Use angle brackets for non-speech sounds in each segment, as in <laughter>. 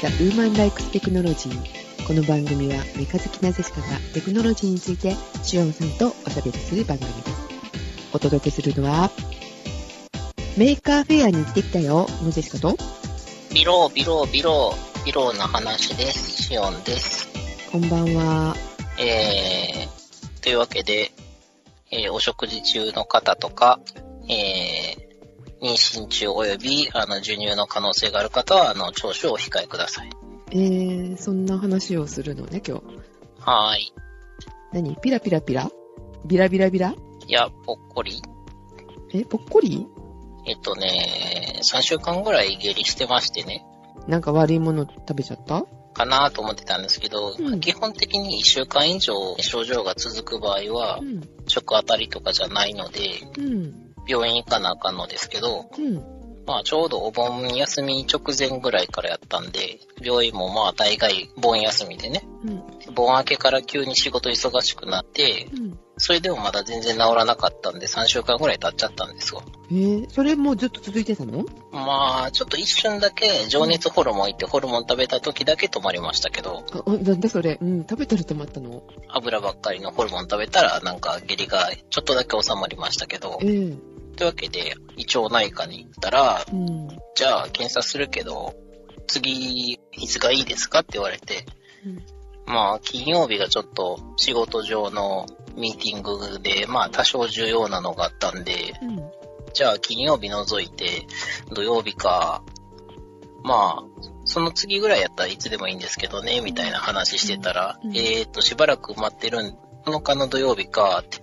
The Woman Likes Technology この番組はメカ好きなジェシカがテクノロジーについてシオンさんとおしゃべりする番組ですお届けするのは Maker Faire に行ってきたよのジェシカとビロー、ビロー、ビロー、ビローな話です。シオンです。こんばんはえー、というわけで、えーお食事中の方とか、えー、妊娠中及び、あの、授乳の可能性がある方は、あの、聴取をお控えください。えー、そんな話をするのね今日。はーい。何？ピラピラピラ？ビラビラビラ？いや、ぽっこり。えぽっこり？えっとね、3週間ぐらい下痢してましてね、なんか悪いもの食べちゃった？かなと思ってたんですけど、うん。基本的に1週間以上症状が続く場合はう、ん。食あたりとかじゃないので、うん病院行かなあかんのですけど、うん。まあちょうどお盆休み直前ぐらいからやったんで、病院もまあ大概盆休みでね、うん。盆明けから急に仕事忙しくなって、うん。それでもまだ全然治らなかったんで3週間ぐらい経っちゃったんですよ。えー、それもうずっと続いてたの？まあちょっと一瞬だけ情熱ホルモン行ってホルモン食べた時だけ止まりましたけど、あ、あなんだそれ？うん、食べたら止まったの？油ばっかりのホルモン食べたらなんか下痢がちょっとだけ収まりましたけど。え、えというわけで胃腸内科に行ったら、うん。じゃあ検査するけど、次いつがいいですかって言われて、うんまあ金曜日がちょっと仕事上のミーティングで、まあ多少重要なのがあったんで、うん。じゃあ金曜日除いて土曜日か、まあ、その次ぐらいやったらいつでもいいんですけどね、みたいな話してたら、うんえーっと、しばらく待ってるのかの土曜日かって、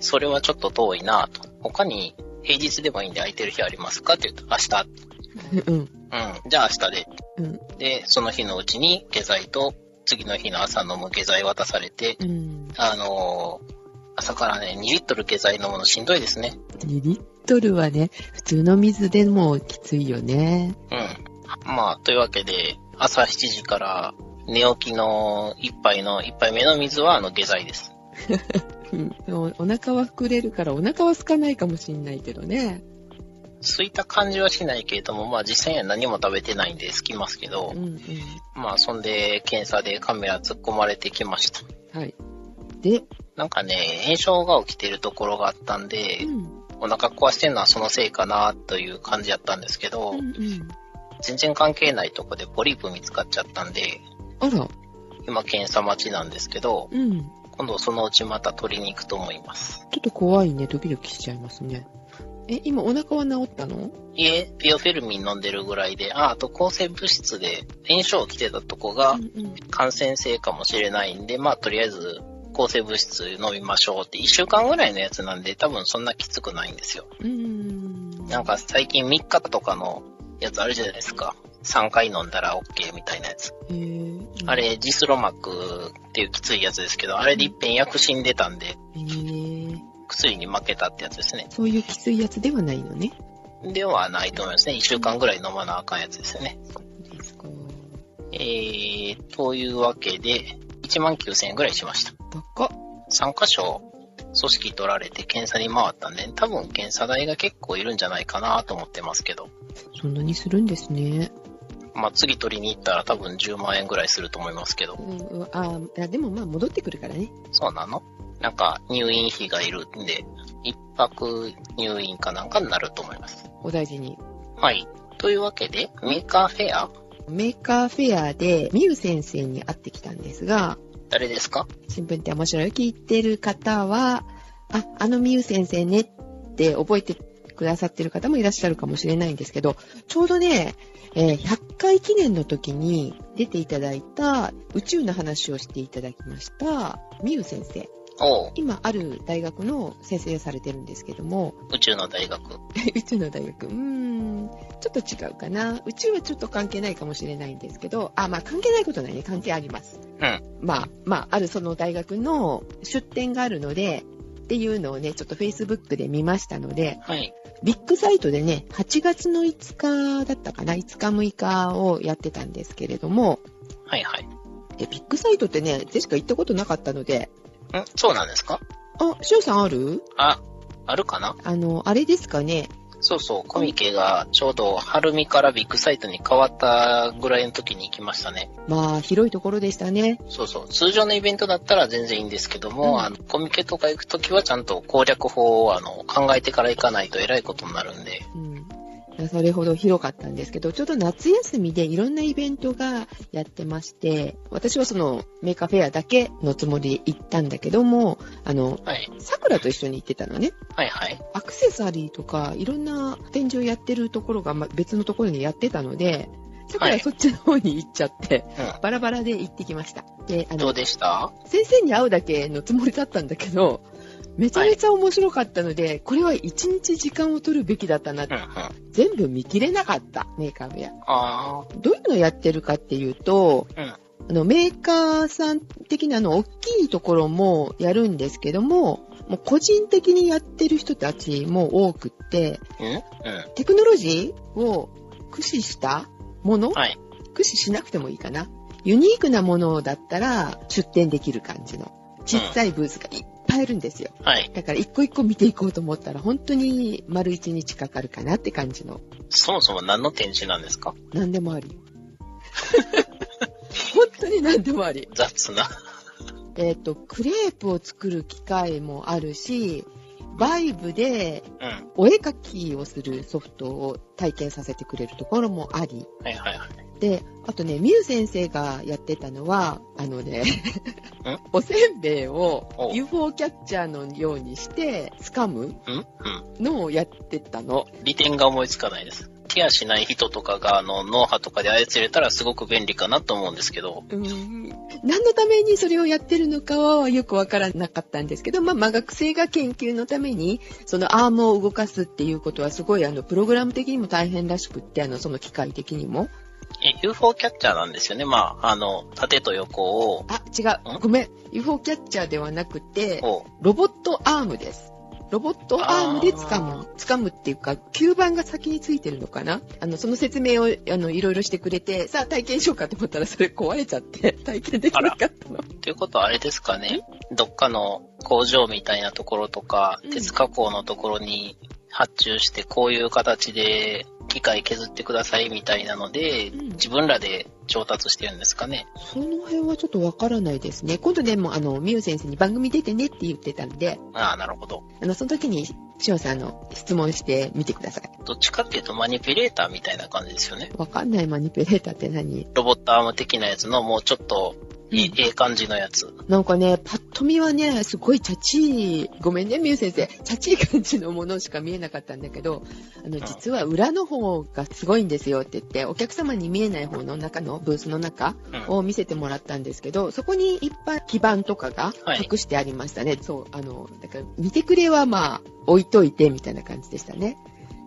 それはちょっと遠いなと。他に平日でもいいんで空いてる日ありますかって言うと、明日。うん。うん。じゃあ明日で。うん。で、その日のうちに下剤と次の日の朝飲む下剤渡されて、うん。あのー朝からね、2リットル下剤飲むのしんどいですね。2リットルはね、普通の水でもきついよね。うん。まあ、というわけで、朝7時から寝起きの一杯の、一杯目の水はあの下剤です。うん。おお腹は膨れるからお腹は空かないかもしんないけどね。そういった感じはしないけれども、まあ実際には何も食べてないんで空きますけどう、んうん。まあそんで検査でカメラ突っ込まれてきました。はい。で、なんかね、炎症が起きてるところがあったんでう、ん。お腹壊してるのはそのせいかなという感じやったんですけどう、んうん。全然関係ないとこでポリープ見つかっちゃったんで、あら。今検査待ちなんですけど、うん。ち今度そのうちまた取りに行くと思います。ょっと怖いね。ドキドキしちゃいますね。え、今お腹は治ったの？いえ、ビオフェルミン飲んでるぐらいで、あ、あと抗生物質で炎症起きてたとこがうんうん。感染性かもしれないんで、まあとりあえず抗生物質飲みましょうって1週間ぐらいのやつなんで多分そんなきつくないんですよ。うーん。なんか最近3日とかのやつあるじゃないですか。3回飲んだら OK みたいなやつ。あ、れ、ジスロマックっていうきついやつですけど、あれで一遍薬死んでたんで、へー薬に負けたってやつですね。そういうきついやつではないのね。ではないと思いますね。1週間ぐらい飲まなあかんやつですよね。そうですか。えー、というわけで、1万9000円ぐらいしました。高っ。3箇所組織取られて検査に回ったんで、多分検査代が結構いるんじゃないかなと思ってますけど。そんなにするんですね。まあ、次取りに行ったら多分10万円ぐらいすると思いますけど。うん、うんああ、でもまあ戻ってくるからね。そうなの？なんか入院費がいるんで、一泊入院かなんかになると思います。お大事に。はい。というわけで、 Maker Faire？ Maker Faire で、ミュウ先生に会ってきたんですが、誰ですか？新聞って面白い聞いてる方は、あ、あのミュウ先生ねって覚えてくださってる方もいらっしゃるかもしれないんですけど、ちょうどね、えー100回記念の時に出ていただいた宇宙の話をしていただきました、ミュウ先生。今ある大学の先生をされてるんですけども、宇宙の大学。<laughs> 宇宙の大学、うーん、ちょっと違うかな。宇宙はちょっと関係ないかもしれないんですけど、あ、まあ関係ないことないね。関係あります。うん。まあ、まあ、あるその大学の出展があるので、っていうのをね、ちょっと Facebook で見ましたので、はい。ビッグサイトでね、8月の5日だったかな、5日6日をやってたんですけれども、はいはい。え、ビッグサイトってね、ジェシカ行ったことなかったので、ん？そうなんですか？あ、しおさんある？あ、あるかな？あの、あれですかね、そうそう、コミケがちょうど春見からビッグサイトに変わったぐらいの時に行きましたね。まあ、広いところでしたね。そうそう、通常のイベントだったら全然いいんですけども、うんあのコミケとか行く時はちゃんと攻略法をあの考えてから行かないと偉いことになるんで。うん。それほど広かったんですけど、ちょうど夏休みでいろんなイベントがやってまして、私はその Maker Faire だけのつもりで行ったんだけども、あの、はい。桜と一緒に行ってたのね。はいはい。アクセサリーとかいろんな展示をやってるところがま別のところにやってたので、桜はいそっちの方に行っちゃって、うバラバラで行ってきました。で、あん。どうの、でした？先生に会うだけのつもりだったんだけど、めちゃめちゃ面白かったので、これは一日時間を取るべきだったなうんうん。全部見切れなかった、 Maker Faire。あどういうのをやってるかっていうと、あ。うん。あの、メーカーさん的なの、大きいところもやるんですけども、もう個人的にやってる人たちも多くって。テクノロジーを駆使したもの、はい。駆使しなくてもいいかな。ユニークなものだったら出展できる感じの。小さいブースがいっぱいあるんですよ。はい。だから一個一個見ていこうと思ったら本当に丸一日かかるかなって感じの。そもそも何の展示なんですか？何でもあり。<laughs> 本当に何でもあり。雑な。えっ、と、クレープを作る機械もあるし、バイブでうん。お絵描きをするソフトを体験させてくれるところもあり、はいはいはい。で、あとね、ミュウ先生がやってたのは、あのね、おせんべいをお UFO キャッチャーのようにして掴む。のをやってたの。利点が思いつかないです。手足ない人とかが、あの、脳波とかで操れたらすごく便利かなと思うんですけど。うーん何のためにそれをやってるのかはよくわからなかったんですけど、まあ、まあ学生が研究のために、そのアームを動かすっていうことはすごい、あの、プログラム的にも大変らしくって、あの、その機械的にも。え、UFO キャッチャーなんですよね。まあ、あの、縦と横を、あ、違う。ごめん。UFO キャッチャーではなくて、を、ロボットアームです。ロボットアームで掴む。掴むっていうか、吸盤が先についてるのかな？あの、その説明を、あの、いろいろしてくれて、さあ体験しようかと思ったらそれ壊れちゃって、<laughs> 体験できなかったの。ということはあれですかね。どっかの工場みたいなところとかうん、鉄加工のところに発注して、こういう形で機械削ってくださいみたいなので、うん自分らで調達してるんですかね。その辺はちょっとわからないですね。今度でも、あの、みゆ先生に番組出てねって言ってたんで、ああ、なるほど。あの、その時に、しおさんの質問してみてください。どっちかっていうとマニピュレーターみたいな感じですよね。わかんないマニピュレーターって何？ロボットアーム的なやつのもうちょっといい、うんええ感じのやつ。なんかね、パッと見はね、すごいチャチい、ごめんね、みゆ先生、チャチい感じのものしか見えなかったんだけど、あの、ん実は裏の方がすごいんですよって言って、お客様に見えない方の中のブースの中うん。を見せてもらったんですけど、そこにいっぱい基板とかがはい隠してありましたね。そう、あの、だから見てくれはまあ、置いといてみたいな感じでしたね。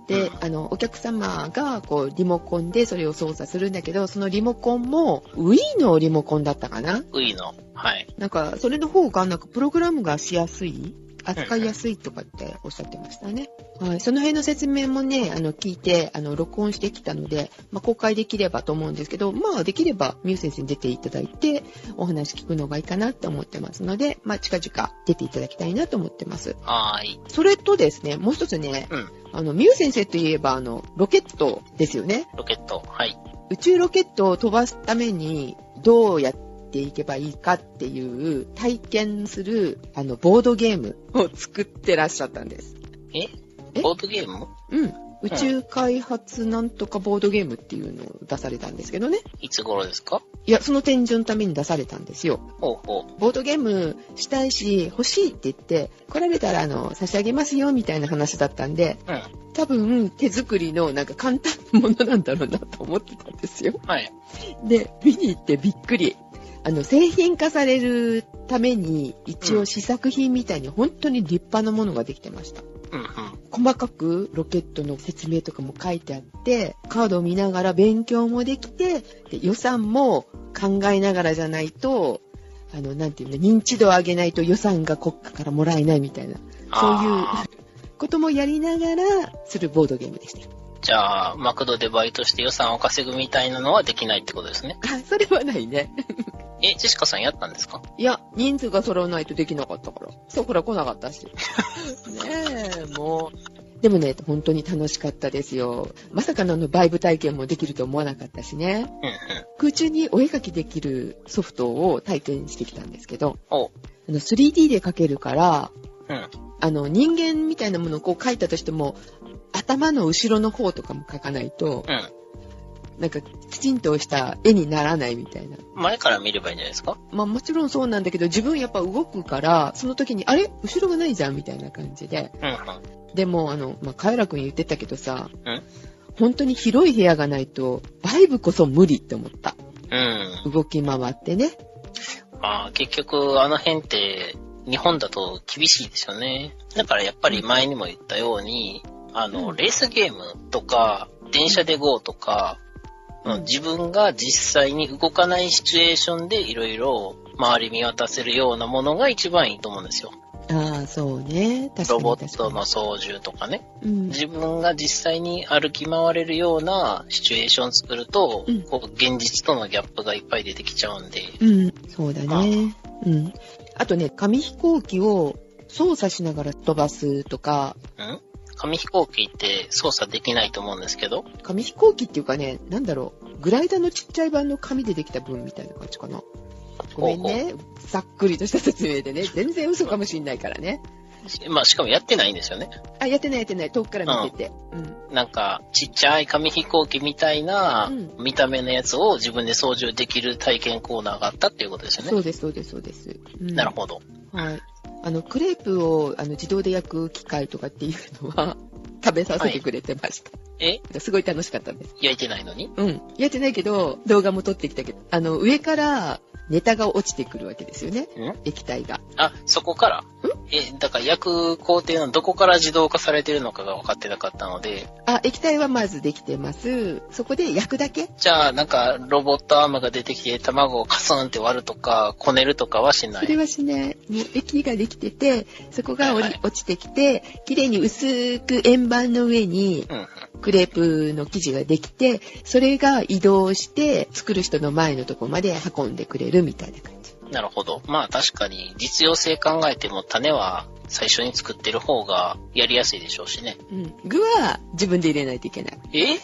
で、うんあの、お客様が、こう、リモコンでそれを操作するんだけど、そのリモコンも、Wii のリモコンだったかな？ウイの。はい。なんか、それの方が、なんか、プログラムがしやすい？扱いやすいとかっておっしゃってましたね。はい。その辺の説明もね、あの、聞いて、あの、録音してきたので、まあ、公開できればと思うんですけど、まあ、できれば、ミュウ先生に出ていただいて、お話聞くのがいいかなって思ってますので、まあ、近々出ていただきたいなと思ってます。はーい。それとですね、もう一つね、うん。あの、ミュウ先生といえば、あの、ロケットですよね。ロケット。はい。宇宙ロケットを飛ばすためにどうやっていけばいいかっていう体験するあのボードゲームを作ってらっしゃったんです。え？え？ボードゲーム？うん。宇宙開発なんとかボードゲームっていうのを出されたんですけどね。いつ頃ですか？いや、その展示のために出されたんですよ。ほうほう。ボードゲームしたいし、欲しいって言って、来られたらあの、差し上げますよみたいな話だったんで、うん。多分手作りのなんか簡単なものなんだろうなと思ってたんですよ。はい。で、見に行ってびっくり。あの、製品化されるために、一応試作品みたいに本当に立派なものができてました。うんうん。細かくロケットの説明とかも書いてあって、カードを見ながら勉強もできて、で予算も考えながらじゃないと、あの、なんていうの、認知度を上げないと予算が国家からもらえないみたいな、そういうあこともやりながらするボードゲームでした。じゃあ、マクドでバイトして予算を稼ぐみたいなのはできないってことですね。あ、それはないね。え、ジェシカさんやったんですか？いや、人数が揃わないとできなかったから。そこら来なかったし。<laughs> ねえ、もう。でもね、本当に楽しかったですよ。まさかのあのバイブ体験もできると思わなかったしね。うんうん。空中にお絵描きできるソフトを体験してきたんですけど。あの 3D で描けるから、うん。あの人間みたいなものをこう描いたとしても、頭の後ろの方とかも描かないと、うん。なんかきちんとした絵にならないみたいな。前から見ればいいんじゃないですか？まあもちろんそうなんだけど、自分やっぱ動くから、その時に、あれ？後ろがないじゃんみたいな感じで。うんうん。でも、あの、まあ、カエラくん言ってたけどさ、うん本当に広い部屋がないと、バイブこそ無理って思った。うん。動き回ってね。まあ結局あの辺って日本だと厳しいですよね。だからやっぱり前にも言ったように、あの、うんレースゲームとか、電車で GO とか、うん自分が実際に動かないシチュエーションでいろいろ周り見渡せるようなものが一番いいと思うんですよ。ああ、そうね。確かロにボットの操縦とかね。に。うん。自分が実際に歩き回れるようなシチュエーション作ると、うんこう現実とのギャップがいっぱい出てきちゃうんで。うん、そうだね。うん。あとね、紙飛行機を操作しながら飛ばすとか、ん？紙飛行機って操作できないと思うんですけど、紙飛行機っていうかね、なんだろう、グライダーのちっちゃい版の紙でできた分みたいな感じかな。ごめんね。ざっくりとした説明でね。全然嘘かもしんないからね。まあしかもやってないんですよね。あ、やってないやってない。遠くから見てて。うん。なんか、ちっちゃい紙飛行機みたいなうん見た目のやつを自分で操縦できる体験コーナーがあったっていうことですよね。そうです、そうです、そうです。うんなるほど。はい。あの、クレープをあの自動で焼く機械とかっていうのは、食べさせてくれてました。え？すごい楽しかったです。焼いてないのに？うん。やってないけど、動画も撮ってきたけど、あの、上からネタが落ちてくるわけですよね。ん？液体が。あ、そこから？え、だから焼く工程のどこから自動化されてるのかが分かってなかったので、あ、液体はまずできてます。そこで焼くだけ？じゃあなんかロボットアームが出てきて卵をカスンって割るとか、こねるとかはしない？それはしない。もう液ができてて、そこがはいはい落ちてきて、綺麗に薄く円盤の上にうんうん。クレープの生地ができて、それが移動して作る人の前のとこまで運んでくれるみたいな感じ。なるほど。まあ確かに実用性考えても種は最初に作ってる方がやりやすいでしょうしね。うん。具は自分で入れないといけない。え？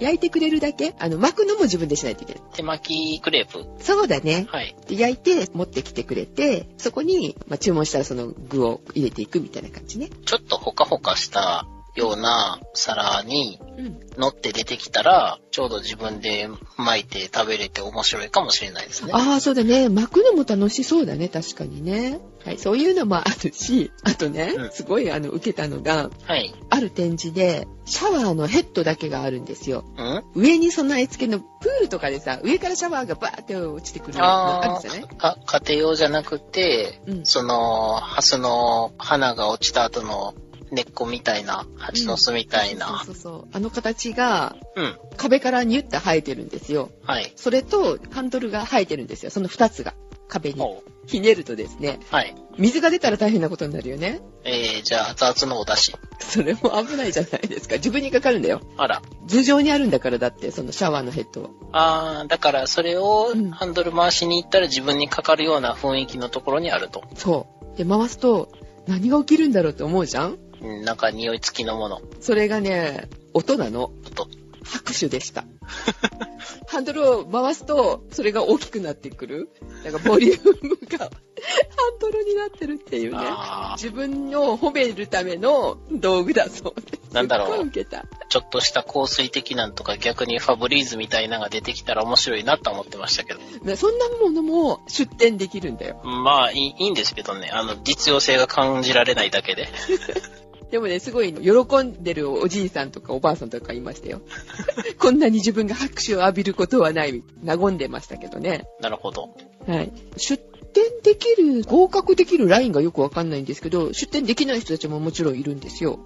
焼いてくれるだけ？あの、巻くのも自分でしないといけない。手巻きクレープ？そうだね。はい。で焼いて持ってきてくれて、そこに、まあ、注文したらその具を入れていくみたいな感じね。ちょっとほかほかしたような皿にうん。乗って出てきたら、ちょうど自分で巻いて食べれて面白いかもしれないですね。ああ、そうだね。巻くのも楽しそうだね。確かにね。はい。そういうのもあるし、<laughs> あとね、うんすごいあの、受けたのが、はい。ある展示で、シャワーのヘッドだけがあるんですよ。うん？上に備え付けのプールとかでさ、上からシャワーがバーって落ちてくるのあるあじゃない？あ、あ、家庭用じゃなくて、うんその、ハスの花が落ちた後の根っこみたいな、蜂の巣みたいな。そうそうそう。あの形がうん。壁からニュッて生えてるんですよ。はい。それとハンドルが生えてるんですよ。その二つが壁に。ひねるとですね、はい。水が出たら大変なことになるよね。えー、じゃあ、熱々のお出汁。それも危ないじゃないですか。自分にかかるんだよ。あら。頭上にあるんだからだって、そのシャワーのヘッドは。あー、だからそれをうんハンドル回しに行ったら自分にかかるような雰囲気のところにあると。そう。で、回すと、何が起きるんだろうって思うじゃんうんなんか匂い付きのもの。それがね、音なの。と。拍手でした。<laughs> ハンドルを回すと、それが大きくなってくる。なんかボリュームが <laughs> ハンドルになってるっていうね。あ自分を褒めるための道具だそうです。なんだろうちょっとした香水的なんとか逆にファブリーズみたいなのが出てきたら面白いなと思ってましたけど。ねそんなものも出展できるんだよ。まあいいいいんですけどね。あの、実用性が感じられないだけで。<laughs> でもね、すごい喜んでるおじいさんとかおばあさんとかいましたよ。<laughs> こんなに自分が拍手を浴びることはない。和んでましたけどね。なるほど。はい。出展できる、合格できるラインがよくわかんないんですけど、出展できない人たちももちろんいるんですよ。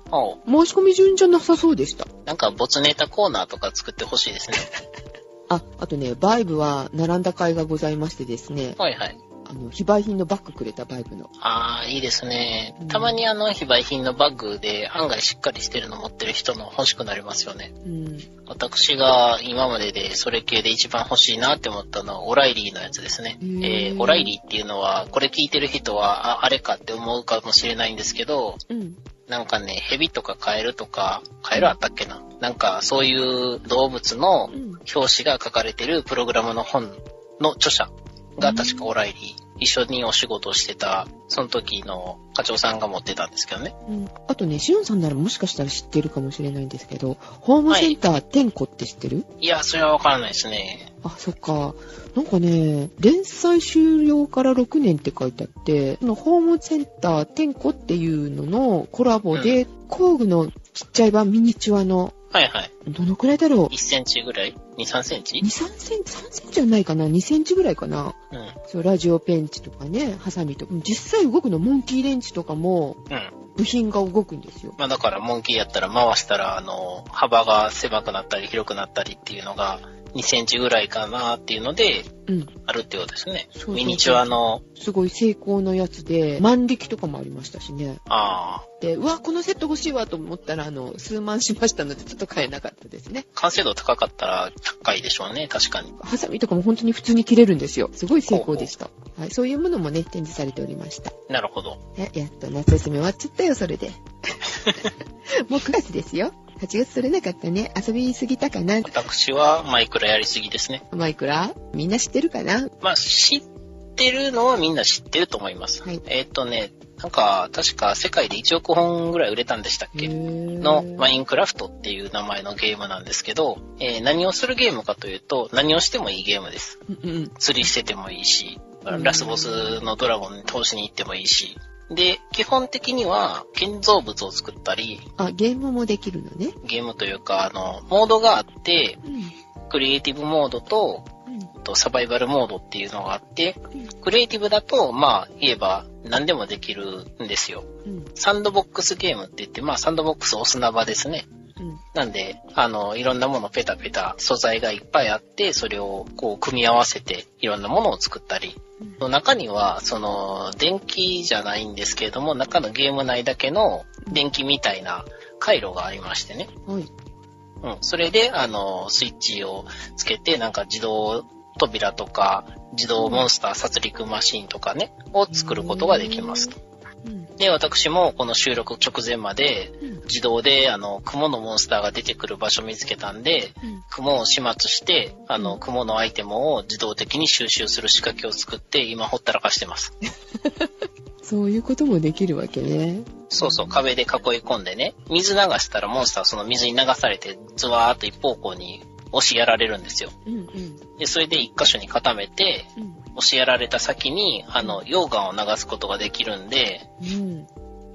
申し込み順じゃなさそうでした。なんか、没ネタコーナーとか作ってほしいですね。<laughs> あ、あとね、バイブは並んだ甲斐がございましてですね、はいはい。あの、非売品のバッグくれたバイブの。ああ、いいですねうん。たまにあの、非売品のバッグで案外しっかりしてるの持ってる人の欲しくなりますよね。うん。私が今まででそれ系で一番欲しいなって思ったのはオライリーのやつですね。えーオライリーっていうのは、これ聞いてる人は、あ、あれかって思うかもしれないんですけど、うん。なんかね、蛇とかカエルとか、カエルあったっけな？なんかそういう動物のうん。表紙が書かれてるプログラムの本の著者が確かオライリー。一緒にお仕事をしてた、その時の課長さんが持ってたんですけどね。うん、あとね、しおんさんならもしかしたら知ってるかもしれないんですけど、ホームセンター天子って知ってる、いや、それはわからないですね。あ、そっか。なんかね、連載終了から6年って書いてあって、そのホームセンター天子っていうののコラボで、工具のちっちゃい版ミニチュアの、はいはい。どのくらいだろう？1センチぐらい ?2、3センチ ?2、3センチ、3センチじゃないかな ?2 センチぐらいかなうん。そう、ラジオペンチとかね、ハサミとか。実際動くの、モンキーレンチとかも、うん。部品が動くんですよ。まあだから、モンキーやったら回したら、あの、幅が狭くなったり広くなったりっていうのが、2センチぐらいかなっていうので、うん。あるってことですね。そうそうそうミニチュアの、すごい成功のやつで、万力とかもありましたしね。ああ、で、うわ、このセット欲しいわと思ったら、あの、数万しましたので、ちょっと買えなかったですね。完成度高かったら高いでしょうね、確かに。ハサミとかも本当に普通に切れるんですよ。すごい成功でした。はい、そういうものもね、展示されておりました。なるほど。えやっと夏休み終わっちゃったよ、それで。もう9月ですよ。8月取れなかったね。遊びすぎたかな。私はマイクラやりすぎですね。マイクラ？みんな知ってるかな？まあ、知ってるのはみんな知ってると思います。はいえーっ、とね、なんか、確か世界で1億本ぐらい売れたんでしたっけ？ののマインクラフトっていう名前のゲームなんですけど、えー何をするゲームかというと、何をしてもいいゲームです。釣りしててもいいし、うんラスボスのドラゴンに倒しに行ってもいいし。で、基本的には建造物を作ったり、あ、ゲームもできるのね。ゲームというか、あの、モードがあって、うん。クリエイティブモードと、うん。とサバイバルモードっていうのがあって、うんクリエイティブだと、まあ、言えば何でもできるんですよ。うん。サンドボックスゲームって言って、まあ、サンドボックスお砂場ですね。うん。なんで、あの、いろんなものペタペタ素材がいっぱいあって、それをこう組み合わせていろんなものを作ったり。うん中には、その、電気じゃないんですけれども、中のゲーム内だけの電気みたいな回路がありましてね。はい。うん。それで、あの、スイッチをつけて、なんか自動扉とか、自動モンスター殺戮マシンとかね、を作ることができますと。うん。で、私もこの収録直前まで、うん。自動で、あの、雲のモンスターが出てくる場所見つけたんで、うん。雲を始末して、あの、雲のアイテムを自動的に収集する仕掛けを作って、今ほったらかしてます。<laughs> そういうこともできるわけね。そうそう、壁で囲い込んでね、水流したらモンスターはその水に流されて、ズワーっと一方向に押しやられるんですよ。うんうん。で、それで一箇所に固めて、うん。押しやられた先に、あの、溶岩を流すことができるんで、うん。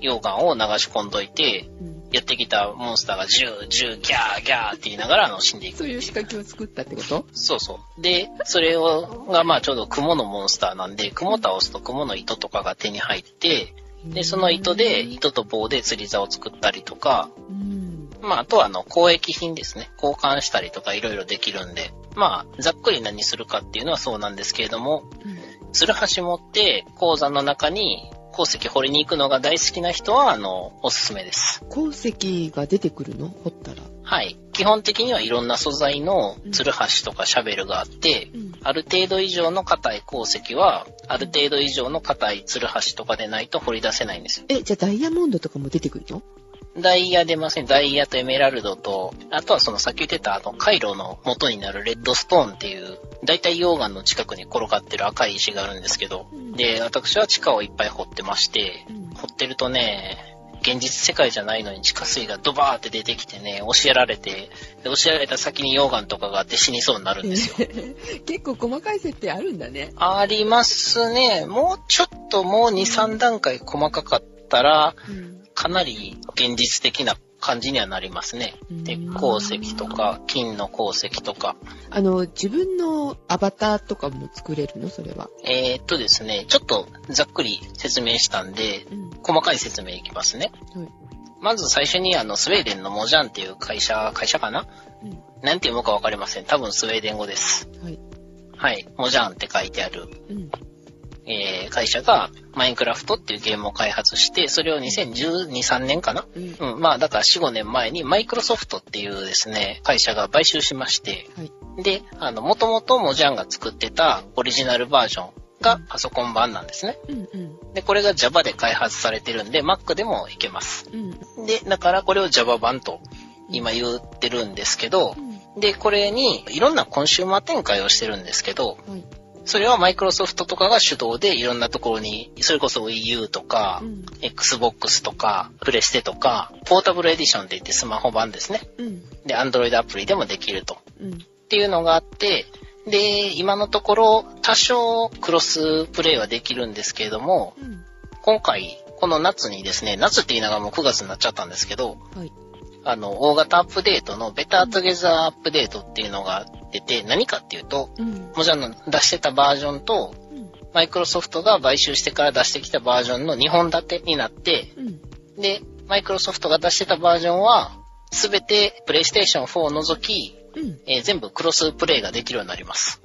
溶岩を流し込んどいて、うん。やってきたモンスターがジュー、ジュー、ギャー、ギャーって言いながら、あの、死んでいく。そういう仕掛けを作ったってこと？そうそう。で、それを、が、まあ、ちょうど雲のモンスターなんで、雲倒すと雲の糸とかが手に入って、で、その糸で、糸と棒で釣り竿を作ったりとか、うん。まあ、あとは、あの、交易品ですね。交換したりとかいろいろできるんで、まあ、ざっくり何するかっていうのはそうなんですけれども、ツルハシ持って、鉱山の中に鉱石掘りに行くのが大好きな人は、あの、おすすめです。鉱石が出てくるの？掘ったら。はい。基本的にはいろんな素材のツルハシとかシャベルがあって、うん。ある程度以上の硬い鉱石は、ある程度以上の硬いツルハシとかでないと掘り出せないんですよ。え、じゃあダイヤモンドとかも出てくるの？ダイヤ出ません。ダイヤとエメラルドと、あとはそのさっき言ってたあの、回路の元になるレッドストーンっていう、だいたい溶岩の近くに転がってる赤い石があるんですけど、うんで、私は地下をいっぱい掘ってまして、うん掘ってるとね、現実世界じゃないのに地下水がドバーって出てきてね、押しやられて、で押しやられた先に溶岩とかがあって死にそうになるんですよ。<laughs> 結構細かい設定あるんだね。ありますね。もうちょっともう2、3段階細かかったら、うん。かなり現実的な感じにはなりますね。で、うん鉱石とか、金の鉱石とか。あの、自分のアバターとかも作れるの？それは。えー、っとですね、ちょっとざっくり説明したんで、うん。細かい説明いきますね。はい。まず最初にあの、スウェーデンのモジャンっていう会社、会社かな？うん。なんて読むかわかりません。多分スウェーデン語です。はい。はい。モジャンって書いてある、うん。えー、会社がマインクラフトっていうゲームを開発して、それを2012、3年かな？うん。うん、まあだから4、5年前にマイクロソフトっていうですね、会社が買収しまして、はい。で、あの、もともとモジャンが作ってたオリジナルバージョンがパソコン版なんですね。うんうん。で、で、これが Java で開発されてるんで、Mac でもいけます。うん。で、だからこれを Java 版と今言ってるんですけどう、ん。で、これにいろんなコンシューマー展開をしてるんですけど、はい。それはマイクロソフトとかが主導でいろんなところに、それこそ Wii U とか、うん。Xbox とか、プレステとか、ポータブルエディションって言ってスマホ版ですね。うん。で、Android アプリでもできると。うん。っていうのがあって、で、今のところ多少クロスプレイはできるんですけれども、うん。今回、この夏にですね、夏って言いながらもう9月になっちゃったんですけど、はい。あの、大型アップデートのベタートゲザーアップデートっていうのが出て、何かっていうと、うん。もちろん出してたバージョンと、うん。マイクロソフトが買収してから出してきたバージョンの2本立てになって、うん。で、マイクロソフトが出してたバージョンは、すべてプレイステーション4を除き、うん。えー全部クロスプレイができるようになります。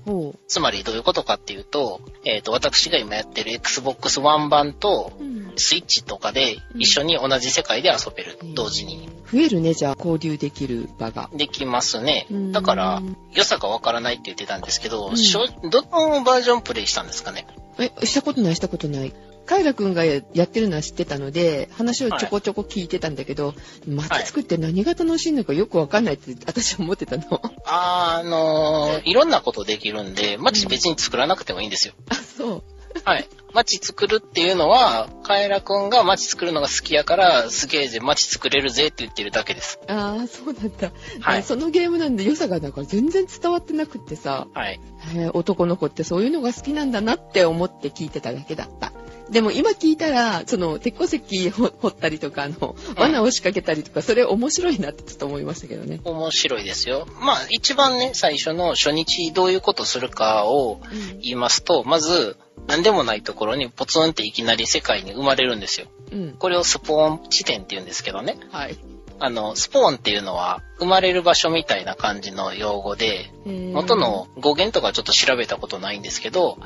つまりどういうことかっていうと、えっ、と、私が今やってる Xbox One 版と、うん。スイッチとかで一緒に同じ世界で遊べる、同時に。増えるね、じゃあ、交流できる場が。できますねうん。だから、良さがわからないって言ってたんですけど、うんしょどのバージョンプレイしたんですかね？え、したことない、したことない。カイラくんがやってるのは知ってたので、話をちょこちょこ聞いてたんだけど、街作って何が楽しいのかよくわかんないって私は思ってたの。<laughs> あー、あのーいろんなことできるんで、街別に作らなくてもいいんですよ。あ、そう。はい。街作るっていうのは、カエラくんが街作るのが好きやから、すげえぜ、街作れるぜって言ってるだけです。ああ、そうなんだ。はいそのゲームなんで良さがだから全然伝わってなくってさ、はい。えー男の子ってそういうのが好きなんだなって思って聞いてただけだった。でも今聞いたら、その、鉄鉱石掘掘ったりとか、あの、罠を仕掛けたりとか、それ面白いなってちょっと思いましたけどね。面白いですよ。まあ、一番ね、最初の初日どういうことするかを言いますと、まず、何でもないところにポツンっていきなり世界に生まれるんですよ。うん。これをスポーン地点って言うんですけどね。はい。あの、スポーンっていうのは、生まれる場所みたいな感じの用語で、元の語源とかちょっと調べたことないんですけど、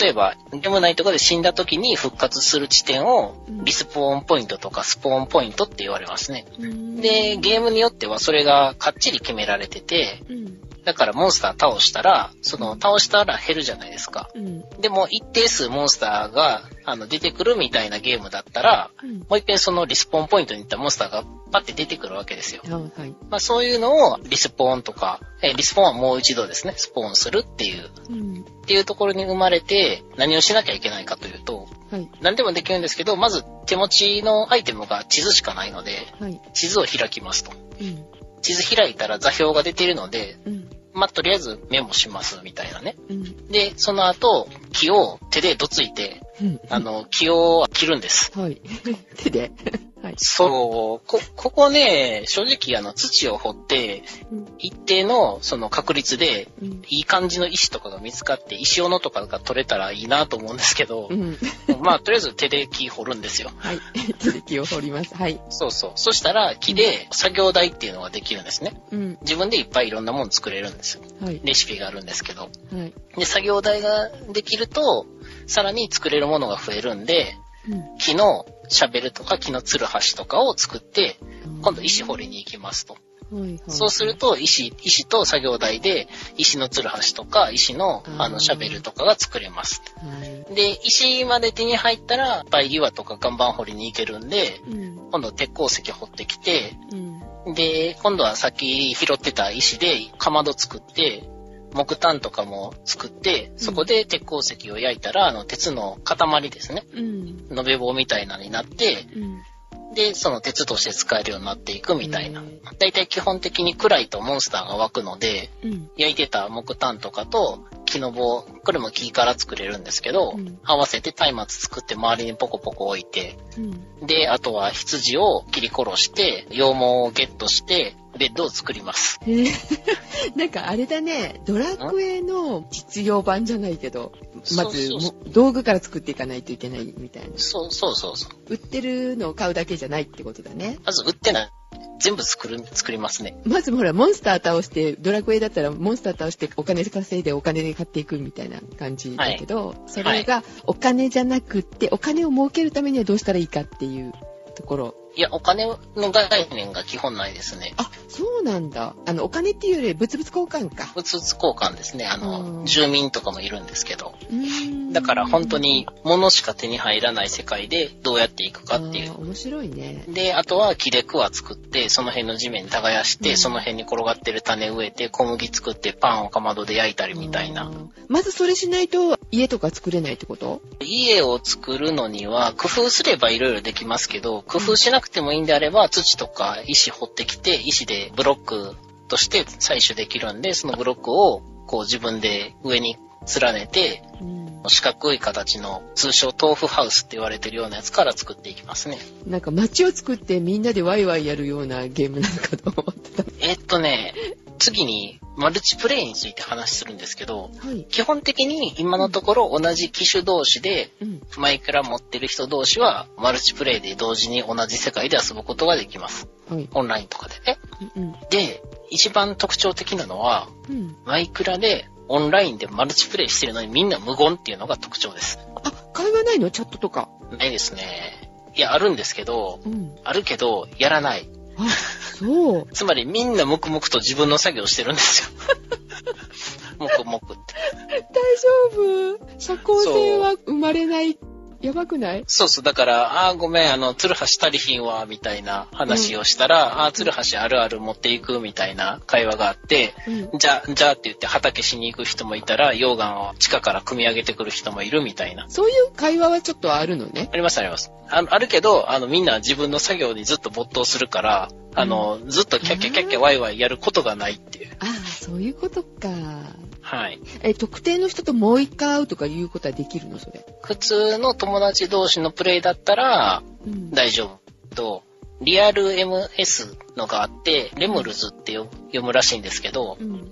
例えば、ゲーム内とかで死んだ時に復活する地点をうん、リスポーンポイントとかスポーンポイントって言われますね。うん、で、ゲームによってはそれがかっちり決められてて、うん。だからモンスター倒したら、その倒したら減るじゃないですか。うん。でも一定数モンスターがあの出てくるみたいなゲームだったら、うん。もう一遍そのリスポーンポイントに行ったモンスターがパッて出てくるわけですよ。あはい。まあそういうのをリスポーンとか、えリスポーンはもう一度ですね、スポーンするっていう、うん。っていうところに生まれて何をしなきゃいけないかというと、はい。何でもできるんですけど、まず手持ちのアイテムが地図しかないので、はい。地図を開きますと。うん。地図開いたら座標が出ているので、うん。まあ、とりあえずメモしますみたいなね。うん。で、その後、木を手でどついて、うん。<laughs> あの、木を切るんです。はい。<laughs> 手で。<laughs> はい。そう、こ、ここね、正直あの、土を掘って、うん。一定のその確率で、うん。いい感じの石とかが見つかって、石斧とかが取れたらいいなと思うんですけどう、ん。まあ、とりあえず手で木掘るんですよ。はい。手で木を掘ります。はい。そうそう。そしたら、木で作業台っていうのができるんですね。うん。自分でいっぱいいろんなもの作れるんですよ。はい。レシピがあるんですけど。はい。で、作業台ができると、さらに作れるものが増えるんで、うん。木のシャベルとか木のツルハシとかを作って、今度石掘りに行きますと。はい。はい。そうすると、石、石と作業台で、石のツルハシとか、石の、あの、シャベルとかが作れます。はい。で、石まで手に入ったら、いっぱい岩とか岩盤掘りに行けるんで、うん。今度鉄鉱石掘ってきて、うん。で、今度はさっき拾ってた石でかまど作って、木炭とかも作って、そこで鉄鉱石を焼いたら、あの、鉄の塊ですね。うん。延べ棒みたいなのになって、うん。で、その鉄として使えるようになっていくみたいなへー。だいたい基本的に暗いとモンスターが湧くので、うん。焼いてた木炭とかと木の棒、これも木から作れるんですけど、うん合わせて松明作って周りにポコポコ置いて、うん。で、あとは羊を切り殺して、羊毛をゲットして、ベッドを作ります。へえ <laughs> なんかあれだね、ドラクエの実用版じゃないけど、まず道具から作っていかないといけないみたいな。そうそうそうそう。売ってるのを買うだけじゃないってことだね。まず売ってない。全部作る、作りますね。まずほら、モンスター倒して、ドラクエだったらモンスター倒してお金稼いでお金で買っていくみたいな感じだけど、それがお金じゃなくって、お金を儲けるためにはどうしたらいいかっていうところ。いや、お金の概念が基本ないですね。あ、そうなんだ。あの、お金っていうより物々交換か。物々交換ですね。あうの、ん住民とかもいるんですけど。だから本当に物しか手に入らない世界でどうやっていくかっていう。面白いね。で、あとは木でクワ作って、その辺の地面に耕して、うんその辺に転がってる種植えて、小麦作って、パンをかまどで焼いたりみたいな。うん。まずそれしないと家とか作れないってこと？家を作るのには、工夫すればいろいろできますけど、工夫しなくてもいいんであれば、土とか石掘ってきて、石でブロロックとして採取できるんで、そのブロックをこう自分で上に連ねて、うん。四角い形の通称豆腐ハウスって言われてるようなやつから作っていきますね。なんか街を作ってみんなでワイワイやるようなゲームなのかと思ってた。えっとね、次にマルチプレイについて話するんですけど、はい。基本的に今のところ同じ機種同士でうん。マイクラ持ってる人同士はマルチプレイで同時に同じ世界で遊ぶことができます。はい。オンラインとかでね。うん。で、一番特徴的なのは、うん。マイクラでオンラインでマルチプレイしてるのにみんな無言っていうのが特徴です。あ、会話ないの？チャットとか。ないですね。いや、あるんですけど、うん。あるけど、やらない。あ、そう。<laughs> つまりみんな黙々と自分の作業してるんですよ。<laughs> 黙々って。大丈夫。社交性は生まれない。やばくない？そうそう、だから、あーごめん、あの、鶴橋足りひんわ、みたいな話をしたら、あー鶴橋あるある持っていく、みたいな会話があって、うん。じゃあ、じゃあって言って畑しに行く人もいたら、溶岩を地下から組み上げてくる人もいるみたいな。そういう会話はちょっとあるのね。ありますあります。ああるけど、あの、みんな自分の作業にずっと没頭するから、あの、ずっとキャッキャキャッキャワイワイやることがないっていう。ああ、そういうことか。はい。え、特定の人ともう一回会うとかいうことはできるの？それ。普通の友達同士のプレイだったら、うん。大丈夫と、リアル MS のがあって、レムルズってよ読むらしいんですけど、うん。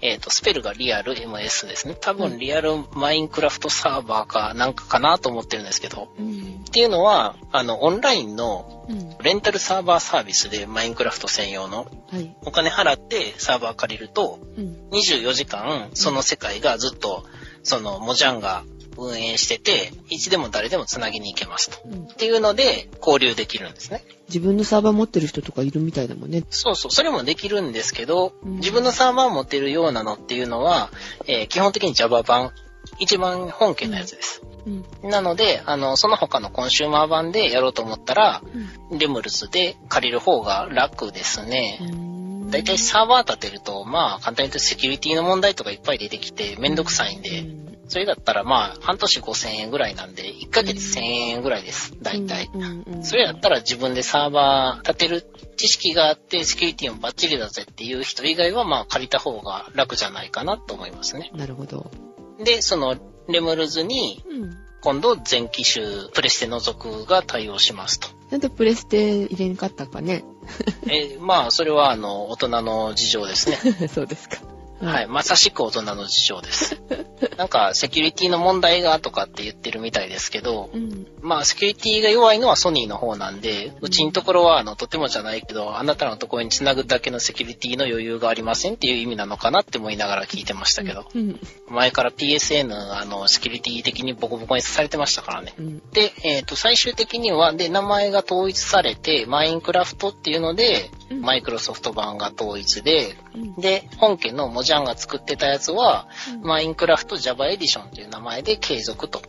えっ、と、スペルがリアル MS ですね。多うん分リアルマインクラフトサーバーかなんかかなと思ってるんですけど、うん。っていうのは、あの、オンラインのうん。レンタルサーバーサービスでマインクラフト専用のはい。お金払ってサーバー借りると、うん。24時間その世界がずっと、そのモジャンが運営してて、いつでも誰でも繋ぎに行けますと。うん。っていうので、交流できるんですね。自分のサーバー持ってる人とかいるみたいだもんね。そうそう、それもできるんですけど、うん自分のサーバーを持ってるようなのっていうのは、えー基本的に Java 版、一番本家のやつです。うん。なので、あの、その他のコンシューマー版でやろうと思ったら、うん。レムルズで借りる方が楽ですね。うん。だいたいサーバー立てると、まあ、簡単に言うとセキュリティの問題とかいっぱい出てきて、めんどくさいんで、うんそれだったらまあ、半年5000円ぐらいなんで、1ヶ月1000円ぐらいです、だいたい。うんうんうんそれだったら自分でサーバー立てる知識があって、セキュリティもバッチリだぜっていう人以外は、まあ、借りた方が楽じゃないかなと思いますね。なるほど。で、その、レムルズに、うん。今度全機種プレステ除くが対応しますと。なんでプレステ入れんかったかね。<laughs> えーまあ、それはあの、大人の事情ですね。<laughs> そうですか。はい。まさしく大人の事情です。<laughs> なんか、セキュリティの問題がとかって言ってるみたいですけど、うん。まあ、セキュリティが弱いのはソニーの方なんで、うちのところは、あの、とてもじゃないけど、あなたのところにつなぐだけのセキュリティの余裕がありませんっていう意味なのかなって思いながら聞いてましたけど、うん。前から PSN、あの、セキュリティ的にボコボコにされてましたからね。うん。で、えっ、と、最終的には、で、名前が統一されて、マインクラフトっていうので、うんマイクロソフト版が統一で、うん。で、本家のモジャンが作ってたやつは、うん。マインクラフト Java エディションという名前で継続と。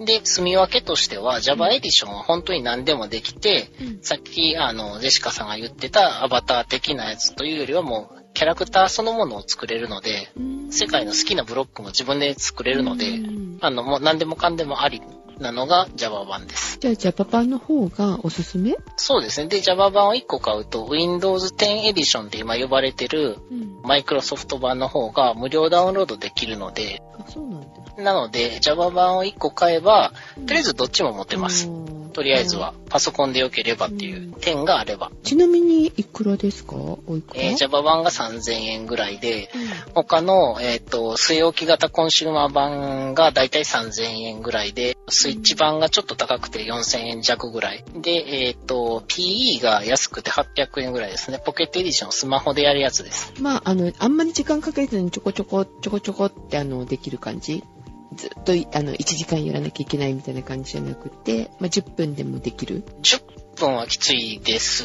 で、住み分けとしては Java エディションは本当に何でもできて、うん。さっき、あの、ジェシカさんが言ってたアバター的なやつというよりはもう、キャラクターそのものを作れるので、うん。世界の好きなブロックも自分で作れるので、うん。あの、もう何でもかんでもありなのが Java 版です。じゃあ、ジャパパンの方がおすすめ？そうですね。で、Java 版を1個買うと、Windows 10エディションって今呼ばれてるうん。マイクロソフト版の方が無料ダウンロードできるので、あ、そうなんだ。なので Java 版を1個買えば、とりあえずどっちも持てます。おーとりあえずは、パソコンで良ければっていう点があれば。ちなみに、いくらですか？おいくら？えー Java 版が3000円ぐらいで、うん他の、えっ、と、据え置き型コンシューマー版がだいたい3000円ぐらいで、スイッチ版がちょっと高くて4000円弱ぐらい。で、えっ、と、PE が安くて800円ぐらいですね。ポケットエディションスマホでやるやつです。まあ、あの、あんまり時間かけずにちょこちょこ、ちょこちょこって、あの、できる感じ？ずっと、あの、1時間やらなきゃいけないみたいな感じじゃなくて、まあ、10分でもできる？10分はきついです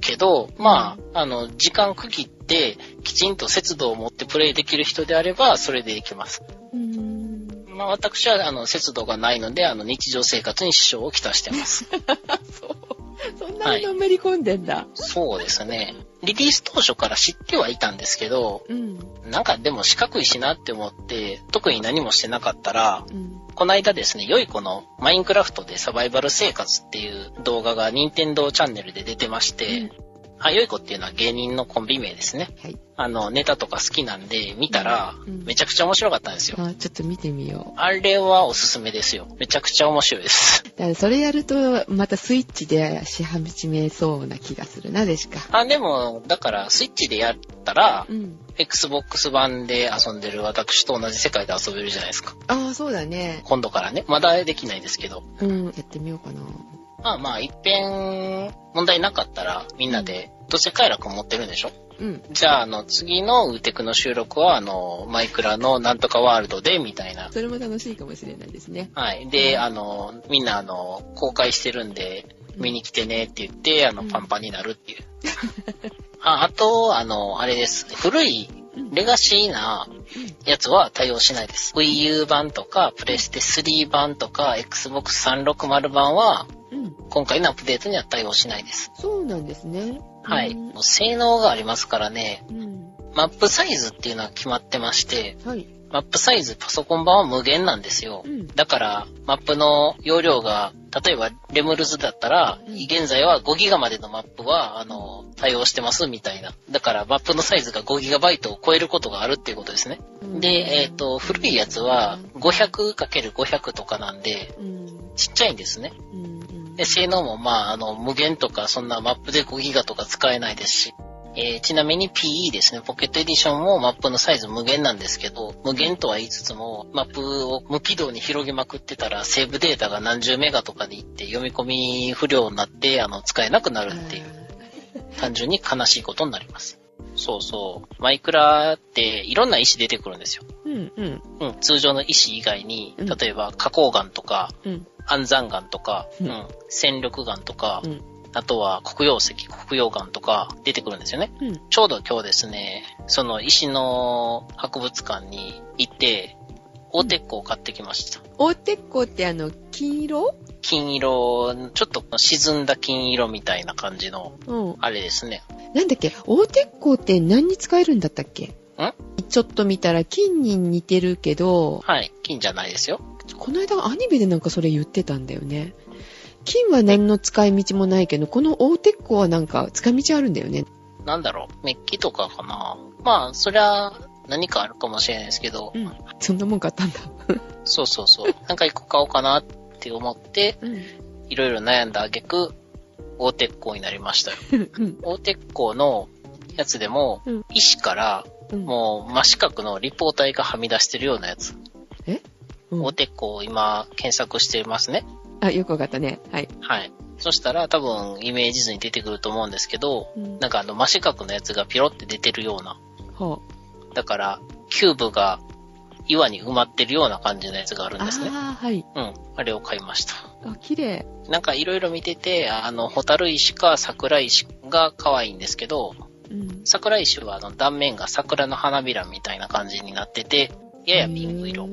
けど、まあ、あの、時間区切って、きちんと節度を持ってプレイできる人であれば、それでいけます。うん。まあ、私は、あの、節度がないので、あの、日常生活に支障をきたしてます。<laughs> そう。そんなにのめり込んでんだ。そうですね。リリース当初から知ってはいたんですけど、うん。なんかでも四角いしなって思って、特に何もしてなかったら、うん。この間ですね、良い子のマインクラフトでサバイバル生活っていう動画が任天堂チャンネルで出てまして、うんあ、良い子っていうのは芸人のコンビ名ですね。はい。あの、ネタとか好きなんで見たら、うんめちゃくちゃ面白かったんですよ。あ、ちょっと見てみよあれはおすすめですよ。めちゃくちゃ面白いです。う。<laughs> だからそれやると、またスイッチでし始めそうな気がするな、でしか。あ、でも、だから、スイッチでやったら、うん。Xbox 版で遊んでる私と同じ世界で遊べるじゃないですか。ああ、そうだね。今度からね。まだできないですけど。うん。やってみようかな。まあまあ、一遍、問題なかったら、みんなで、どうせ快楽持ってるんでしょ？うん。じゃあ、あの、次のウーテクの収録は、あの、マイクラのなんとかワールドで、みたいな。それも楽しいかもしれないですね。はい。で、あの、みんな、あの、公開してるんで、見に来てねって言って、あの、うんパンパンになるっていう。ああと、あの、あれです。古い、レガシーなやつは対応しないです。Wii U 版とか、プレステ3版とか、Xbox 360版は、うん。今回のアップデートには対応しないです。そうなんですね。はい。うんもう性能がありますからね、うん。マップサイズっていうのは決まってまして、はい。マップサイズパソコン版は無限なんですよ。うんだから、マップの容量が、例えばレムルズだったら、うん現在は5ギガまでのマップは、あの、対応してますみたいな。だから、マップのサイズが5ギガバイトを超えることがあるっていうことですね。うんで、えっ、と、古いやつは 500×500 とかなんで、うん。ちっちゃいんですね。で、性能もまあ、あの、無限とか、そんなマップで5ギガとか使えないですし、えーちなみに PE ですね、ポケットエディションもマップのサイズ無限なんですけど、無限とは言いつつも、マップを無軌道に広げまくってたら、セーブデータが何十メガとかでいって、読み込み不良になって、あの、使えなくなるっていう、単純に悲しいことになります。そうそう。マイクラっていろんな石出てくるんですよ。うん。うん。うん、通常の石以外に、うん例えば花崗岩とか、うん。安山岩とか、ううんん、戦力岩とか、うん。あとは黒曜石、黒曜岩とか出てくるんですよね。うん。ちょうど今日ですね、その石の博物館に行って、大鉄鋼を買ってきました。大鉄鋼ってあの、金色？金色、ちょっと沈んだ金色みたいな感じの、うん。あれですね。なんだっけ？大鉄鋼って何に使えるんだったっけ？ちょっと見たら金に似てるけど、はい、金じゃないですよ。この間アニメでなんかそれ言ってたんだよね。金は何の使い道もないけど、この大鉄鋼はなんか使い道あるんだよね。なんだろう、メッキとかかな。まあ、そりゃ、何かあるかもしれないですけど、うん。そんなもん買ったんだ。そうそうそう。なんか一個買おうかなって思って、うん。いろいろ悩んだ挙句、大鉄鋼になりましたよ。うん。大鉄鋼のやつでも、うん石からうん。もう真四角の立方体がはみ出してるようなやつ。うん大鉄鋼を今検索してますね。あ、よくわかったね。はい。はい。そしたら多分イメージ図に出てくると思うんですけど、うんなんかあの真四角のやつがピロって出てるような。はだから、キューブが岩に埋まってるような感じのやつがあるあ。んですね。ああ、はい。うん。あれを買いました。あ、綺麗。なんかいろいろ見てて、あの、ホタル石か桜石が可愛いんですけど、うん。桜石はあの断面が桜の花びらみたいな感じになってて、ややピンク色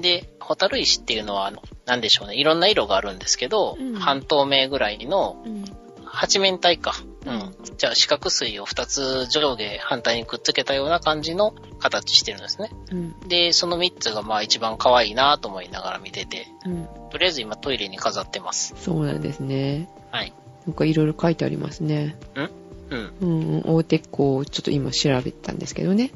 で、ホタル石っていうのは、なんでしょうね、いろんな色があるんですけど、うん半透明ぐらいのうん。八面体か。ううんん。じゃあ四角錐を二つ上下反対にくっつけたような感じの形してるんですね。うん。で、その三つがまあ一番可愛いなと思いながら見てて、うん。とりあえず今トイレに飾ってます。そうなんですね。はい。なんかいろいろ書いてありますね。うん？うん、大鉄鋼をちょっと今調べたんですけどね。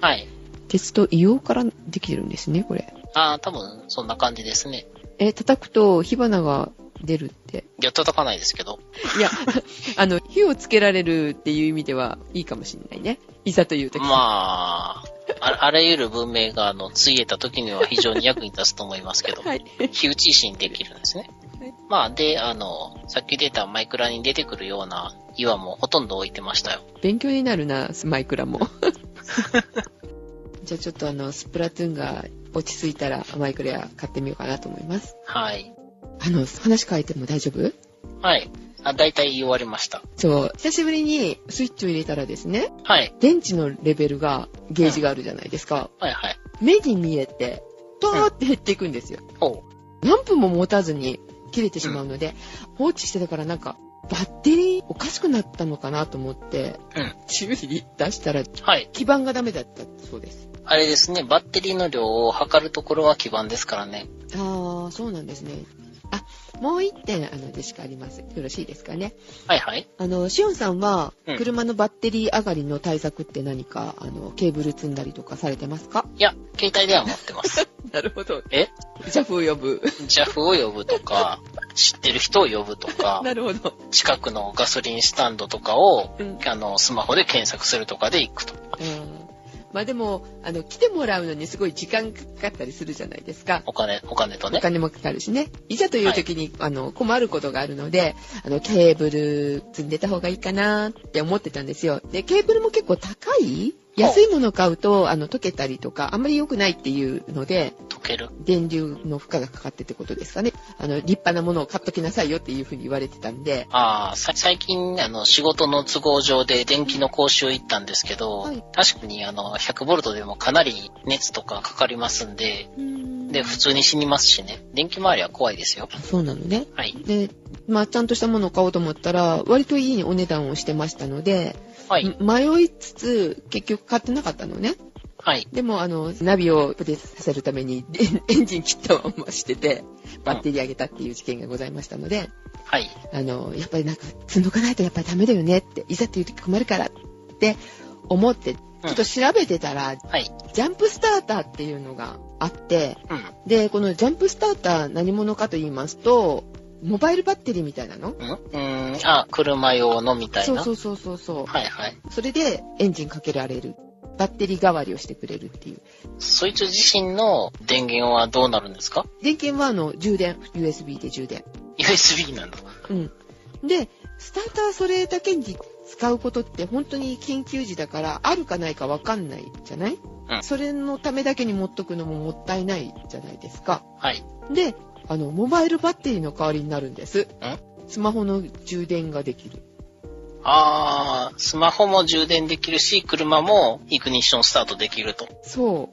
はい。鉄と硫黄からできてるんですね、これ。ああ、多分そんな感じですね。え、叩くと火花が出るって。いや、叩かないですけど。いや、<laughs> あの、火をつけられるっていう意味ではいいかもしれないね。いざという時。まあ、ああらゆる文明が、あの、ついえた時には非常に役に立つと思いますけど、はい。火打ち石にできるんですね。はいまあ、で、あの、さっき出たマイクラに出てくるような岩もほとんど置いてましたよ。勉強になるな、スマイクラも。<laughs> じゃあちょっとあの、スプラトゥーンが落ち着いたらマイクラ買ってみようかなと思います。はい。あの、話変えても大丈夫？はい。あ、大体言われました。そう。久しぶりにスイッチを入れたらですね、はい。電池のレベルが、ゲージがあるじゃないですか。はいはい。目に見えて、トーって減っていくんですよ。ほ何分も持たずに切れてしまうので、放置してたからなんか、バッテリーおかしくなったのかなと思って、う。うん。修理出したらはい。基板がダメだったそうです。あれですね、バッテリーの量を測るところは基板ですからね。ああ、そうなんですね。あ、もう一点、あの、でしかあります。よろしいですかね。はいはい。あの、シオンさんはうん、車のバッテリー上がりの対策って何か、あの、ケーブル積んだりとかされてますか？いや、携帯では持ってます。<laughs> なるほど。え？ジャフを呼ぶ。?JAF を呼ぶとか、知ってる人を呼ぶとか、<laughs> なるほど。近くのガソリンスタンドとかを、うんあの、スマホで検索するとかで行くと。うんまあでも、あの、来てもらうのにすごい時間かかったりするじゃないですか。お金、お金とね。お金もかかるしね。いざという時に、あの、困ることがあるので、あの、ケーブル積んでた方がいいかなって思ってたんですよ。で、ケーブルも結構高い安いものを買うと、あの、溶けたりとか、あんまり良くないっていうので、溶ける。電流の負荷がかかってってことですかね。あの、立派なものを買っときなさいよっていうふうに言われてたんで、ああ、さ最近、あの、仕事の都合上で電気の講習行ったんですけど、はい確かに、あの、100ボルトでもかなり熱とかかかりますんで、で、普通に死にますしね。電気周りは怖いですよ。そうなのね。はい。で、まあ、ちゃんとしたものを買おうと思ったら、割といいお値段をしてましたので、はい。迷いつつ、結局買ってなかったのね。はい。でも、あの、ナビをプデさせるために、で <laughs> エンジン切ったまましてて、バッテリー上げたっていう事件がございましたので、はい。あの、やっぱりなんか、積んどかないとやっぱりダメだよねって、いざっていう時困るからって思って、ちょっと調べてたら、はい。ジャンプスターターっていうのがあって、うん。で、このジャンプスターター何者かと言いますと、モバイルバッテリーみたいなの？うん。あ、車用のみたいな？そうそうそうそうそう。はいはい。それでエンジンかけられる。バッテリー代わりをしてくれるっていう。そいつ自身の電源はどうなるんですか？電源はあの、充電、USB で充電。?USB なんだ。うん。で、スターターそれだけに使うことって本当に緊急時だから、あるかないかわかんないじゃない、うんそれのためだけに持っとくのももったいないじゃないですか。はい。で、あの、モバイルバッテリーの代わりになるんです。んスマホの充電ができる。あー、スマホも充電できるし、車もイグニッションスタートできると。そ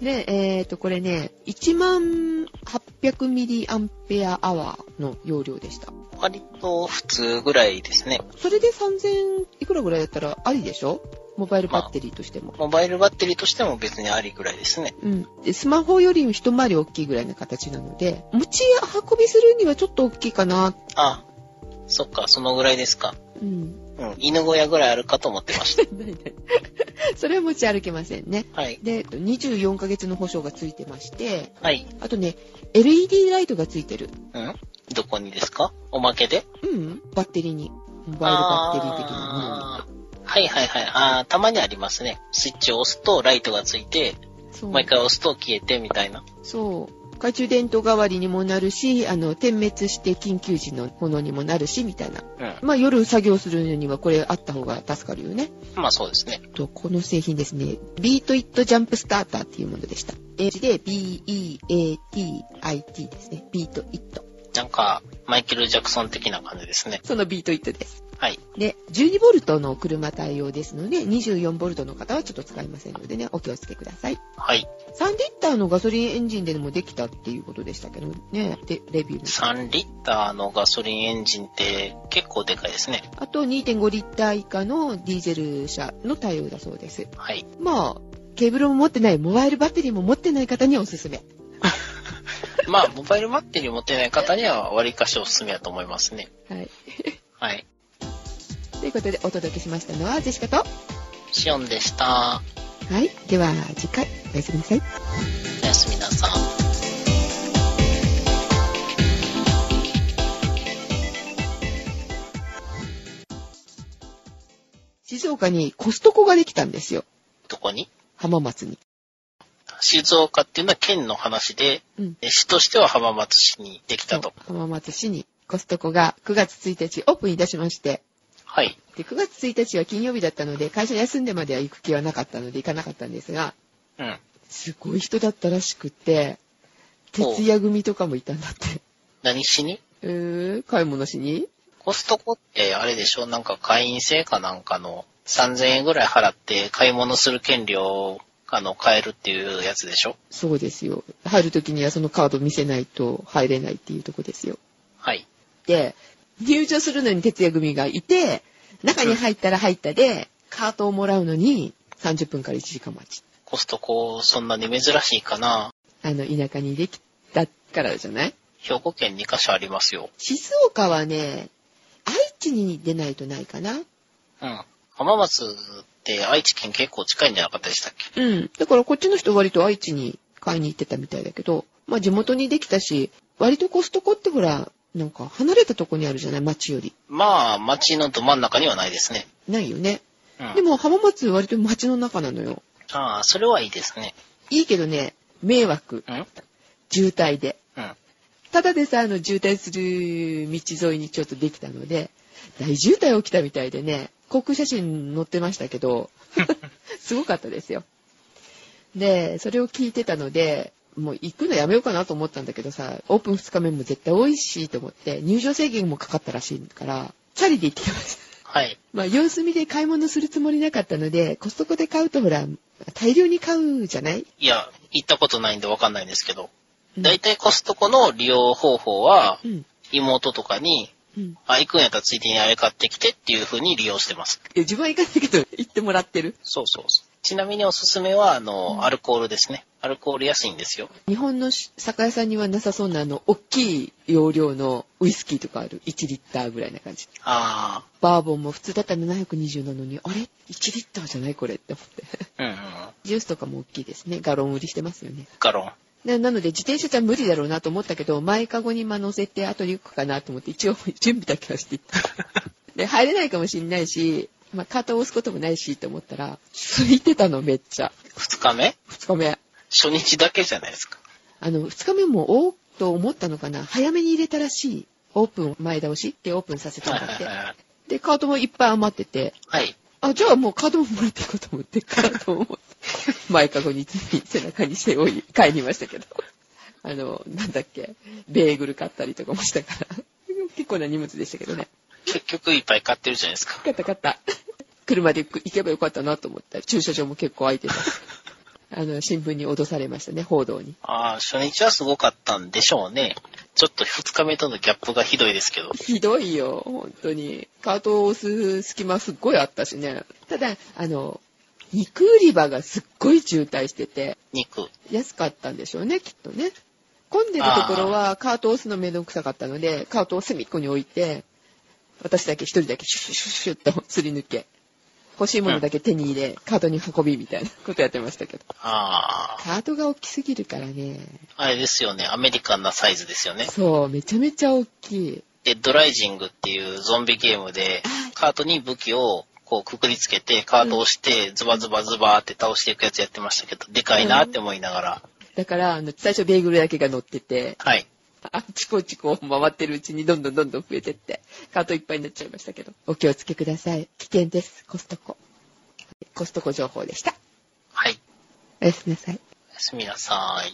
う。で、えっ、と、これね、1万800ミリアンペアアワーの容量でした。割と普通ぐらいですね。それで3000いくらぐらいだったらありでしょ？モバイルバッテリーとしても。モバイルバッテリーとしても別にありぐらいですね。うん。で、スマホよりも一回り大きいぐらいの形なので、持ち運びするにはちょっと大きいかな。あ、そっか、そのぐらいですか。うん。うん、犬小屋ぐらいあるかと思ってました。<laughs> <laughs> それは持ち歩けませんね。はい。で、24ヶ月の保証がついてまして、はい。あとね、LED ライトがついてる。うん？どこにですか？おまけで？うん。バッテリーに。モバイルバッテリー的なものに。はいはいはい。あーたまにありますね。スイッチを押すとライトがついて、そうもう一回押すと消えてみたいな。そう。懐中電灯代わりにもなるし、あの、点滅して緊急時のものにもなるし、みたいな。うん。まあ、夜作業するのにはこれあった方が助かるよね。まあそうですね。と、この製品ですね、ビートイットジャンプスターターっていうものでした。英字で B-E-A-T-I-T ですね。 BEATIT。なんか、マイケル・ジャクソン的な感じですね。その BEATITです。はい。で、12ボルトの車対応ですので、24ボルトの方はちょっと使いませんのでね、お気をつけください。はい。3リッターのガソリンエンジンでもできたっていうことでしたけどね、で、レビューも。3リッターのガソリンエンジンって結構でかいですね。あと2.5リッター以下のディーゼル車の対応だそうです。はい。まあ、ケーブルも持ってない、モバイルバッテリーも持ってない方にはおすすめ。<laughs> まあ、モバイルバッテリー持ってない方には割かしおすすめだと思いますね。はい。はい。ということでお届けしましたのはジェシカと、シオンでした。はい。では次回、おやすみなさい。おやすみなさい。静岡にコストコができたんですよ。どこに？浜松に。静岡っていうのは県の話で、うん。え市としては浜松市にできたと。浜松市にコストコが9月1日オープンいたしまして、はい。で、9月1日は金曜日だったので、会社休んでまでは行く気はなかったので行かなかったんですが、うん。すごい人だったらしくって、徹夜組とかもいたんだって。何しに？えー、買い物しに？ココストコってあれでしょ？なんか会員制かなんかの3000円ぐらい払って買い物する権利をあの買えるっていうやつでしょ？そうですよ。入るときにはそのカード見せないと入れないっていうとこですよ。はい。で、入場するのに徹夜組がいて、中に入ったら入ったで、カートをもらうのに30分から1時間待ち。コストコそんなに珍しいかなあの、田舎にできたからじゃない？兵庫県2カ所ありますよ。静岡はね、愛知に出ないとないかな。うん。浜松って愛知県結構近いんじゃなかったでしたっけ？うん。だからこっちの人割と愛知に買いに行ってたみたいだけど、まあ地元にできたし、割とコストコってほら、なんか離れたとこにあるじゃない？街より。まあ、街のど真ん中にはないですね。ないよね。うん。でも浜松割と街の中なのよ。ああ、それはいいですね。いいけどね、迷惑。うん？渋滞で。うん。ただでさ、あの、渋滞する道沿いにちょっとできたので、大渋滞起きたみたいでね、航空写真載ってましたけど、<laughs> すごかったですよ。で、それを聞いてたので、もう行くのやめようかなと思ったんだけどさ、オープン2日目も絶対美味しいと思って、入場制限もかかったらしいから、チャリで行ってきました。はい。<laughs> まあ、様子見で買い物するつもりなかったので、コストコで買うとほら、大量に買うじゃない？いや、行ったことないんでわかんないんですけど、うんだいたいコストコの利用方法は、うん。妹とかに、うん。あ、行くんやったらついでにあれ買ってきてっていう風に利用してます。いや、自分は行かないけど、行ってもらってる。そうそうそう。ちなみにおすすめは、あの、うんアルコールですね。アルコール安いんですよ。日本の酒屋さんにはなさそうなあの、大きい容量のウイスキーとかある。1リッターぐらいな感じ。あバーボンも普通だったら720なのに、あれ ?1 リッターじゃないこれって思って。あ、うんうん。ジュースとかも大きいですね。ガロン売りしてますよね。ガロン。ななので、自転車じゃ無理だろうなと思ったけど、前かごにま乗せて後で行くかなと思って、一応準備だけはしていった。<laughs> で、入れないかもしれないし、まあ、カートを押すこともないしと思ったら、空いてたのめっちゃ。二日目？2日目。初日だけじゃないですか。あの、2日目もおーっと思ったのかな。早めに入れたらしい。オープン前倒しでオープンさせたんだって。で、カートもいっぱい余ってて、はい。あ、じゃあもうカードももらっていこうと思って、カードを持って、<laughs> 前かごに背中に背負い、帰りましたけど。あの、なんだっけ、ベーグル買ったりとかもしたから、結構な荷物でしたけどね。結局いっぱい買ってるじゃないですか。買った買った。車で行けばよかったなと思ったら、駐車場も結構空いてた。<laughs> あの、新聞に脅されましたね、報道に。ああ、初日はすごかったんでしょうね。ちょっと二日目とのギャップがひどいですけど。ひどいよ、本当に。カートを押す隙間すっごいあったしね。ただ、あの、肉売り場がすっごい渋滞してて、肉。安かったんでしょうね、きっとね。混んでるところはカートを押すのめんどくさかったので、カートを隅っこに置いて、私だけ一人だけシュシュシュシュッとすり抜け、欲しいものだけ手に入れ、カートに運びみたいなことやってましたけど。ああ、カートが大きすぎるからね。あれですよね。アメリカンなサイズですよね。そう、めちゃめちゃ大きい。デッドライジングっていうゾンビゲームで、カートに武器をこうくくりつけて、カートを押して、ズバズバズバーって倒していくやつやってましたけど、でかいなって思いながら。だから、あの、最初ベーグルだけが乗ってて、はい。あっちこっちこう回ってるうちにどんどんどんどん増えてって、カートいっぱいになっちゃいましたけど。お気をつけください。危険です。コストコ。コストコ情報でした。はい。おやすみなさい。おやすみなさい。